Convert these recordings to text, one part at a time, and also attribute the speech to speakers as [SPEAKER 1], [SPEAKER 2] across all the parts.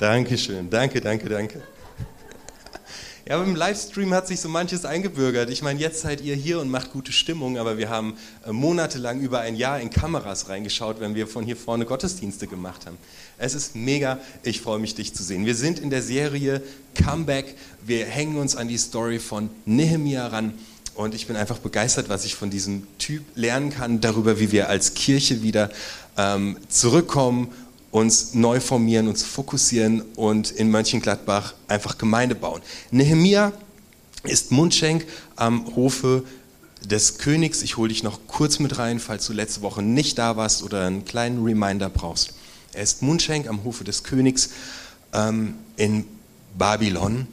[SPEAKER 1] Dankeschön, danke, danke, danke. Ja, aber im Livestream hat sich so manches eingebürgert. Ich meine, jetzt seid ihr hier und macht gute Stimmung, aber wir haben äh, monatelang über ein Jahr in Kameras reingeschaut, wenn wir von hier vorne Gottesdienste gemacht haben. Es ist mega, ich freue mich, dich zu sehen. Wir sind in der Serie Comeback. Wir hängen uns an die Story von Nehemia ran. Und ich bin einfach begeistert, was ich von diesem Typ lernen kann, darüber, wie wir als Kirche wieder ähm, zurückkommen uns neu formieren, uns fokussieren und in Mönchengladbach einfach Gemeinde bauen. Nehemia ist Mundschenk am Hofe des Königs. Ich hole dich noch kurz mit rein, falls du letzte Woche nicht da warst oder einen kleinen Reminder brauchst. Er ist Mundschenk am Hofe des Königs ähm, in Babylon.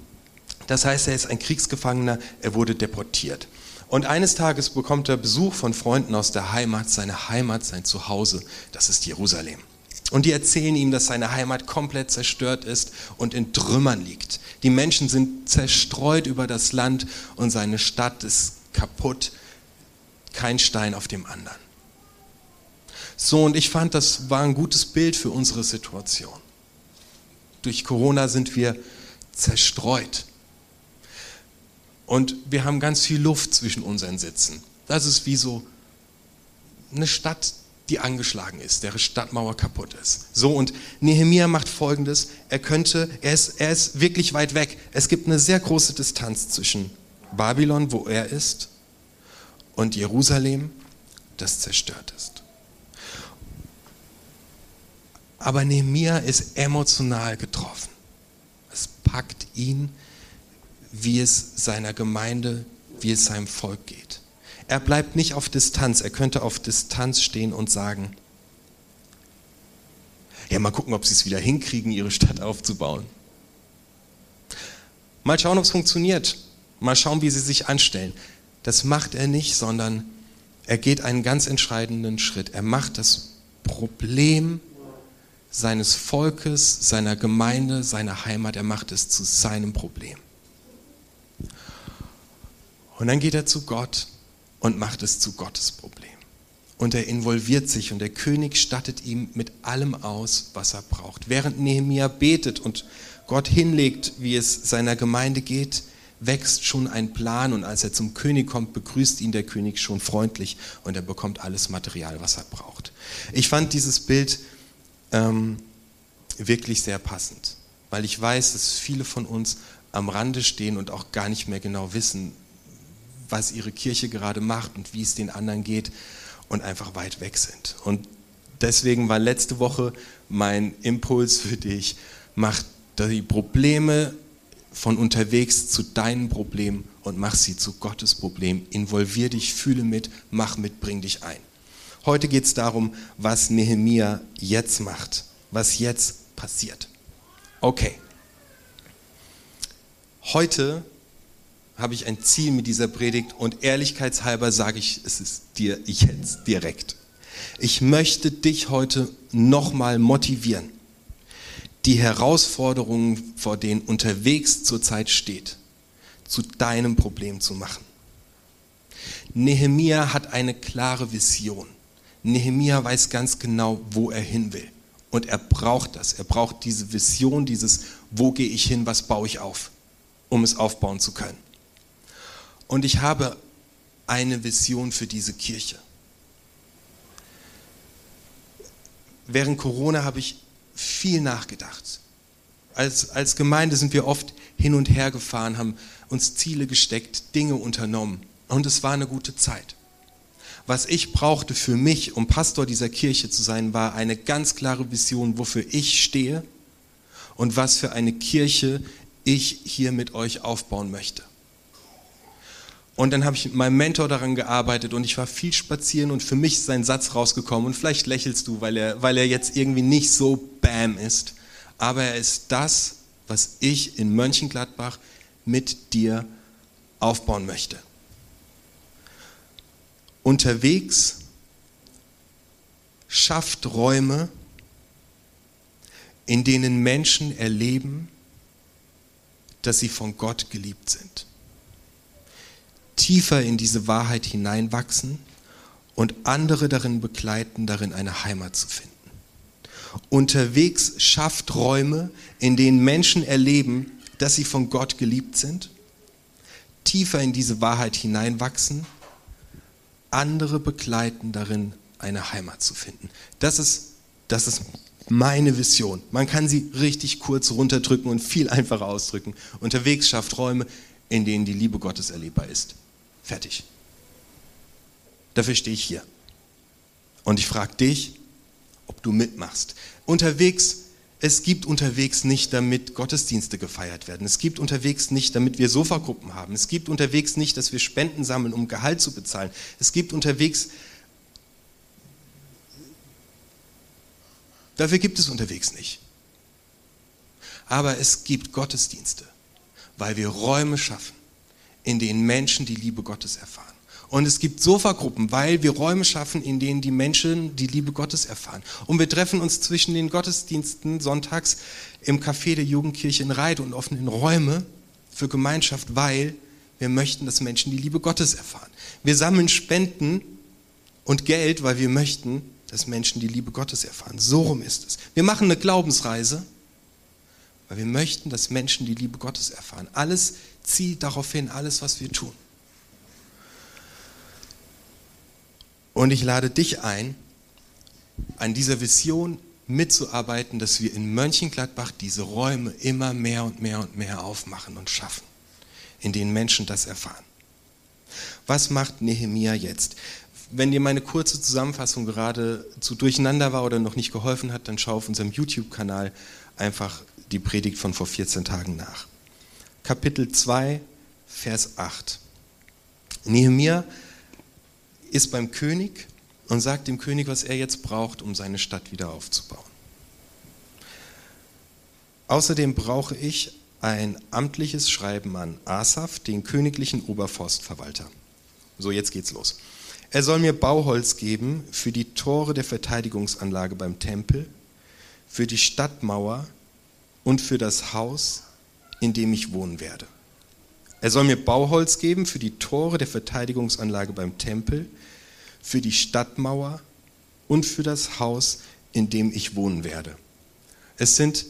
[SPEAKER 1] Das heißt, er ist ein Kriegsgefangener, er wurde deportiert. Und eines Tages bekommt er Besuch von Freunden aus der Heimat, seine Heimat, sein Zuhause, das ist Jerusalem. Und die erzählen ihm, dass seine Heimat komplett zerstört ist und in Trümmern liegt. Die Menschen sind zerstreut über das Land und seine Stadt ist kaputt. Kein Stein auf dem anderen. So, und ich fand, das war ein gutes Bild für unsere Situation. Durch Corona sind wir zerstreut. Und wir haben ganz viel Luft zwischen unseren Sitzen. Das ist wie so eine Stadt, die angeschlagen ist, deren Stadtmauer kaputt ist. So, und Nehemia macht folgendes: Er könnte, er ist, er ist wirklich weit weg. Es gibt eine sehr große Distanz zwischen Babylon, wo er ist, und Jerusalem, das zerstört ist. Aber Nehemia ist emotional getroffen. Es packt ihn, wie es seiner Gemeinde, wie es seinem Volk geht. Er bleibt nicht auf Distanz. Er könnte auf Distanz stehen und sagen, ja, mal gucken, ob sie es wieder hinkriegen, ihre Stadt aufzubauen. Mal schauen, ob es funktioniert. Mal schauen, wie sie sich anstellen. Das macht er nicht, sondern er geht einen ganz entscheidenden Schritt. Er macht das Problem seines Volkes, seiner Gemeinde, seiner Heimat, er macht es zu seinem Problem. Und dann geht er zu Gott und macht es zu Gottes Problem. Und er involviert sich und der König stattet ihm mit allem aus, was er braucht. Während Nehemia betet und Gott hinlegt, wie es seiner Gemeinde geht, wächst schon ein Plan und als er zum König kommt, begrüßt ihn der König schon freundlich und er bekommt alles Material, was er braucht. Ich fand dieses Bild ähm, wirklich sehr passend, weil ich weiß, dass viele von uns am Rande stehen und auch gar nicht mehr genau wissen, was ihre Kirche gerade macht und wie es den anderen geht und einfach weit weg sind. Und deswegen war letzte Woche mein Impuls für dich, mach die Probleme von unterwegs zu deinen Problemen und mach sie zu Gottes Problem. Involvier dich, fühle mit, mach mit, bring dich ein. Heute geht es darum, was Nehemia jetzt macht, was jetzt passiert. Okay. Heute habe ich ein Ziel mit dieser Predigt und ehrlichkeitshalber sage ich es ist dir jetzt direkt. Ich möchte dich heute nochmal motivieren, die Herausforderungen, vor denen unterwegs zurzeit steht, zu deinem Problem zu machen. Nehemia hat eine klare Vision. Nehemia weiß ganz genau, wo er hin will. Und er braucht das. Er braucht diese Vision, dieses, wo gehe ich hin, was baue ich auf, um es aufbauen zu können. Und ich habe eine Vision für diese Kirche. Während Corona habe ich viel nachgedacht. Als, als Gemeinde sind wir oft hin und her gefahren, haben uns Ziele gesteckt, Dinge unternommen. Und es war eine gute Zeit. Was ich brauchte für mich, um Pastor dieser Kirche zu sein, war eine ganz klare Vision, wofür ich stehe und was für eine Kirche ich hier mit euch aufbauen möchte. Und dann habe ich mit meinem Mentor daran gearbeitet und ich war viel spazieren und für mich ist ein Satz rausgekommen und vielleicht lächelst du, weil er, weil er jetzt irgendwie nicht so bam ist. Aber er ist das, was ich in Mönchengladbach mit dir aufbauen möchte. Unterwegs schafft Räume, in denen Menschen erleben, dass sie von Gott geliebt sind tiefer in diese Wahrheit hineinwachsen und andere darin begleiten, darin eine Heimat zu finden. Unterwegs schafft Räume, in denen Menschen erleben, dass sie von Gott geliebt sind, tiefer in diese Wahrheit hineinwachsen, andere begleiten darin, eine Heimat zu finden. Das ist, das ist meine Vision. Man kann sie richtig kurz runterdrücken und viel einfacher ausdrücken. Unterwegs schafft Räume, in denen die Liebe Gottes erlebbar ist. Fertig. Dafür stehe ich hier. Und ich frage dich, ob du mitmachst. Unterwegs, es gibt unterwegs nicht, damit Gottesdienste gefeiert werden. Es gibt unterwegs nicht, damit wir Sofagruppen haben. Es gibt unterwegs nicht, dass wir Spenden sammeln, um Gehalt zu bezahlen. Es gibt unterwegs, dafür gibt es unterwegs nicht. Aber es gibt Gottesdienste, weil wir Räume schaffen, in denen Menschen die Liebe Gottes erfahren. Und es gibt Sofagruppen, weil wir Räume schaffen, in denen die Menschen die Liebe Gottes erfahren. Und wir treffen uns zwischen den Gottesdiensten sonntags im Café der Jugendkirche in Reit und offenen Räume für Gemeinschaft, weil wir möchten, dass Menschen die Liebe Gottes erfahren. Wir sammeln Spenden und Geld, weil wir möchten, dass Menschen die Liebe Gottes erfahren. So rum ist es. Wir machen eine Glaubensreise, weil wir möchten, dass Menschen die Liebe Gottes erfahren. Alles zielt darauf hin, alles, was wir tun. Und ich lade dich ein, an dieser Vision mitzuarbeiten, dass wir in Mönchengladbach diese Räume immer mehr und mehr und mehr aufmachen und schaffen, in denen Menschen das erfahren. Was macht Nehemia jetzt? Wenn dir meine kurze Zusammenfassung gerade zu durcheinander war oder noch nicht geholfen hat, dann schau auf unserem YouTube-Kanal einfach die Predigt von vor 14 Tagen nach. Kapitel 2, Vers 8. Nehemia ist beim König und sagt dem König, was er jetzt braucht, um seine Stadt wieder aufzubauen. Außerdem brauche ich ein amtliches Schreiben an Asaf, den königlichen Oberforstverwalter. So, jetzt geht's los. Er soll mir Bauholz geben für die Tore der Verteidigungsanlage beim Tempel, für die Stadtmauer und für das Haus, in dem ich wohnen werde. Er soll mir Bauholz geben für die Tore der Verteidigungsanlage beim Tempel, für die Stadtmauer und für das Haus, in dem ich wohnen werde. Es sind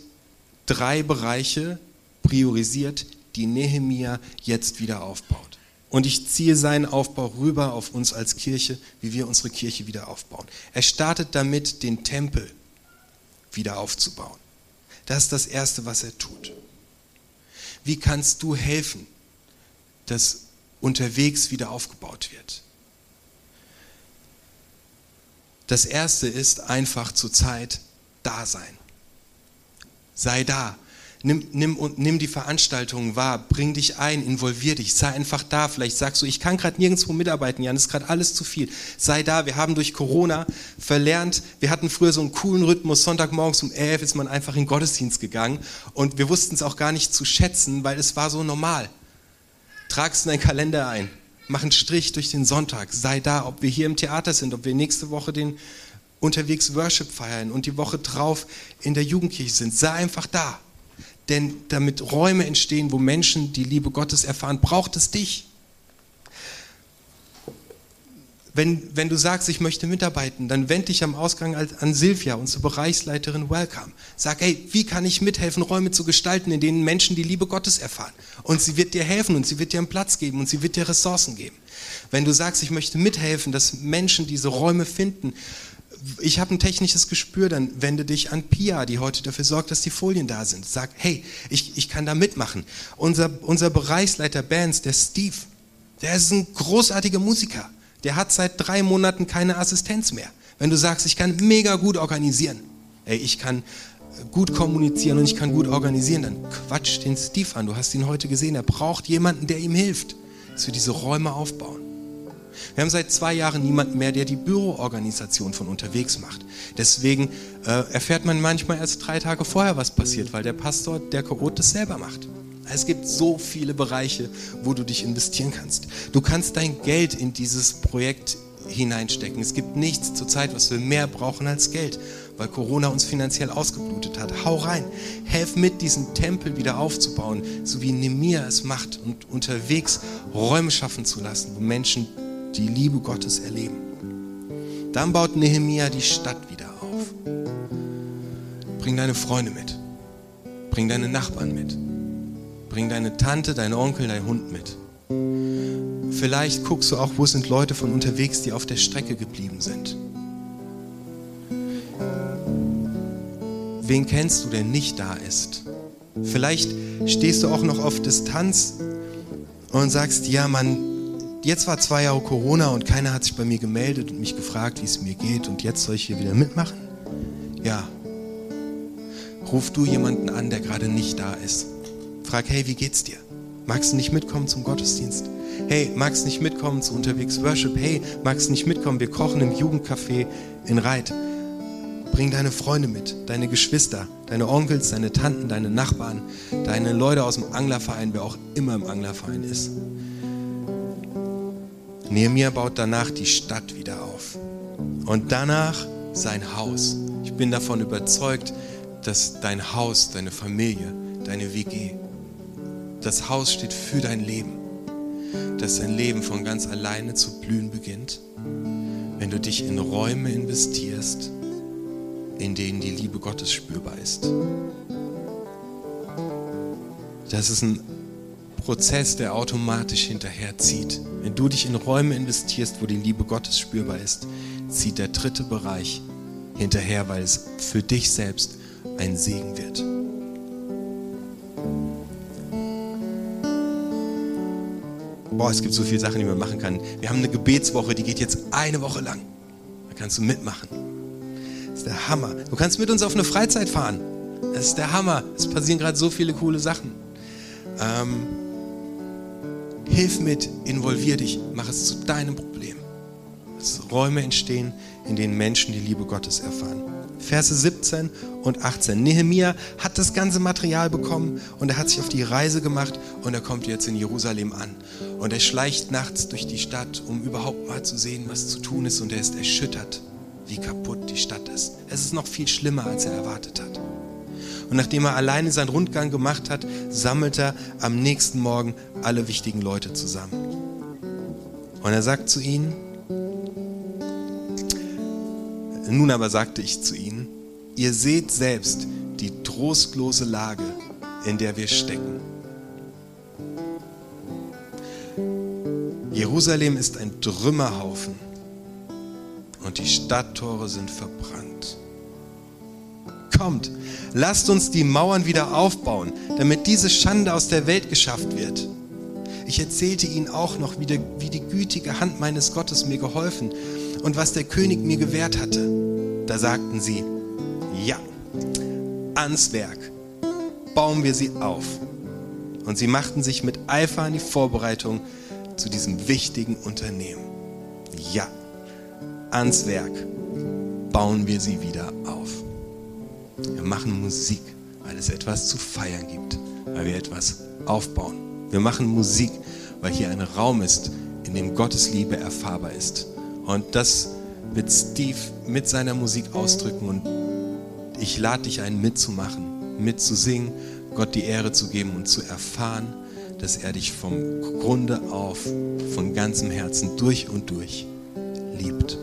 [SPEAKER 1] drei Bereiche priorisiert, die Nehemia jetzt wieder aufbaut. Und ich ziehe seinen Aufbau rüber auf uns als Kirche, wie wir unsere Kirche wieder aufbauen. Er startet damit, den Tempel wieder aufzubauen. Das ist das Erste, was er tut. Wie kannst du helfen, das unterwegs wieder aufgebaut wird. Das erste ist einfach zur Zeit da sein. Sei da. Nimm, nimm, nimm die Veranstaltungen wahr, bring dich ein, involvier dich, sei einfach da. Vielleicht sagst du, ich kann gerade nirgendwo mitarbeiten, Jan, ist gerade alles zu viel. Sei da, wir haben durch Corona verlernt, wir hatten früher so einen coolen Rhythmus, Sonntagmorgens um elf ist man einfach in den Gottesdienst gegangen und wir wussten es auch gar nicht zu schätzen, weil es war so normal. Trag es in deinen Kalender ein. Mach einen Strich durch den Sonntag. Sei da, ob wir hier im Theater sind, ob wir nächste Woche den unterwegs Worship feiern und die Woche drauf in der Jugendkirche sind. Sei einfach da. Denn damit Räume entstehen, wo Menschen die Liebe Gottes erfahren, braucht es dich wenn, wenn du sagst, ich möchte mitarbeiten, dann wende dich am Ausgang an Silvia, unsere Bereichsleiterin Welcome. Sag, hey, wie kann ich mithelfen, Räume zu gestalten, in denen Menschen die Liebe Gottes erfahren? Und sie wird dir helfen und sie wird dir einen Platz geben und sie wird dir Ressourcen geben. Wenn du sagst, ich möchte mithelfen, dass Menschen diese Räume finden, ich habe ein technisches Gespür, dann wende dich an Pia, die heute dafür sorgt, dass die Folien da sind. Sag, hey, ich, ich kann da mitmachen. Unser, unser Bereichsleiter Bands, der Steve, der ist ein großartiger Musiker der hat seit drei Monaten keine Assistenz mehr. Wenn du sagst, ich kann mega gut organisieren, ey, ich kann gut kommunizieren und ich kann gut organisieren, dann quatsch den Steve an. Du hast ihn heute gesehen. Er braucht jemanden, der ihm hilft, dass wir diese Räume aufbauen. Wir haben seit zwei Jahren niemanden mehr, der die Büroorganisation von unterwegs macht. Deswegen äh, erfährt man manchmal erst drei Tage vorher, was passiert, weil der Pastor, der Korot, das selber macht. Es gibt so viele Bereiche, wo du dich investieren kannst. Du kannst dein Geld in dieses Projekt hineinstecken. Es gibt nichts zurzeit, was wir mehr brauchen als Geld, weil Corona uns finanziell ausgeblutet hat. Hau rein, helf mit, diesen Tempel wieder aufzubauen, so wie Nemir es macht und unterwegs Räume schaffen zu lassen, wo Menschen die Liebe Gottes erleben. Dann baut Nehemia die Stadt wieder auf. bring deine Freunde mit. Bring deine Nachbarn mit. Bring deine Tante, deinen Onkel, deinen Hund mit. Vielleicht guckst du auch, wo sind Leute von unterwegs, die auf der Strecke geblieben sind. Wen kennst du, der nicht da ist? Vielleicht stehst du auch noch auf Distanz und sagst, ja, Mann, jetzt war zwei Jahre Corona und keiner hat sich bei mir gemeldet und mich gefragt, wie es mir geht und jetzt soll ich hier wieder mitmachen? Ja. Ruf du jemanden an, der gerade nicht da ist. Frag, hey, wie geht's dir? Magst du nicht mitkommen zum Gottesdienst? Hey, magst du nicht mitkommen zu unterwegs Worship? Hey, magst du nicht mitkommen? Wir kochen im Jugendcafé in Reit. Bring deine Freunde mit, deine Geschwister, deine Onkels, deine Tanten, deine Nachbarn, deine Leute aus dem Anglerverein, wer auch immer im Anglerverein ist. Nehemiah baut danach die Stadt wieder auf und danach sein Haus. Ich bin davon überzeugt, dass dein Haus, deine Familie, deine WG, das Haus steht für dein Leben, dass dein Leben von ganz alleine zu blühen beginnt, wenn du dich in Räume investierst, in denen die Liebe Gottes spürbar ist. Das ist ein Prozess, der automatisch hinterherzieht. Wenn du dich in Räume investierst, wo die Liebe Gottes spürbar ist, zieht der dritte Bereich hinterher, weil es für dich selbst ein Segen wird. Boah, es gibt so viele Sachen, die man machen kann. Wir haben eine Gebetswoche, die geht jetzt eine Woche lang. Da kannst du mitmachen ist der Hammer. Du kannst mit uns auf eine Freizeit fahren. Das ist der Hammer. Es passieren gerade so viele coole Sachen. Ähm, hilf mit, involvier dich, mach es zu deinem Problem. Dass Räume entstehen, in denen Menschen die Liebe Gottes erfahren. Verse 17 und 18. Nehemia hat das ganze Material bekommen und er hat sich auf die Reise gemacht und er kommt jetzt in Jerusalem an. Und er schleicht nachts durch die Stadt, um überhaupt mal zu sehen, was zu tun ist und er ist erschüttert wie kaputt die Stadt ist. Es ist noch viel schlimmer, als er erwartet hat. Und nachdem er alleine seinen Rundgang gemacht hat, sammelt er am nächsten Morgen alle wichtigen Leute zusammen. Und er sagt zu ihnen, nun aber sagte ich zu ihnen, ihr seht selbst die trostlose Lage, in der wir stecken. Jerusalem ist ein Trümmerhaufen und die Stadttore sind verbrannt. Kommt, lasst uns die Mauern wieder aufbauen, damit diese Schande aus der Welt geschafft wird. Ich erzählte ihnen auch noch, wie die, wie die gütige Hand meines Gottes mir geholfen und was der König mir gewährt hatte. Da sagten sie, ja, ans Werk, bauen wir sie auf. Und sie machten sich mit Eifer an die Vorbereitung zu diesem wichtigen Unternehmen. Ja ans Werk, bauen wir sie wieder auf. Wir machen Musik, weil es etwas zu feiern gibt, weil wir etwas aufbauen. Wir machen Musik, weil hier ein Raum ist, in dem Gottes Liebe erfahrbar ist. Und das wird Steve mit seiner Musik ausdrücken und ich lade dich ein, mitzumachen, mitzusingen, Gott die Ehre zu geben und zu erfahren, dass er dich vom Grunde auf, von ganzem Herzen durch und durch liebt.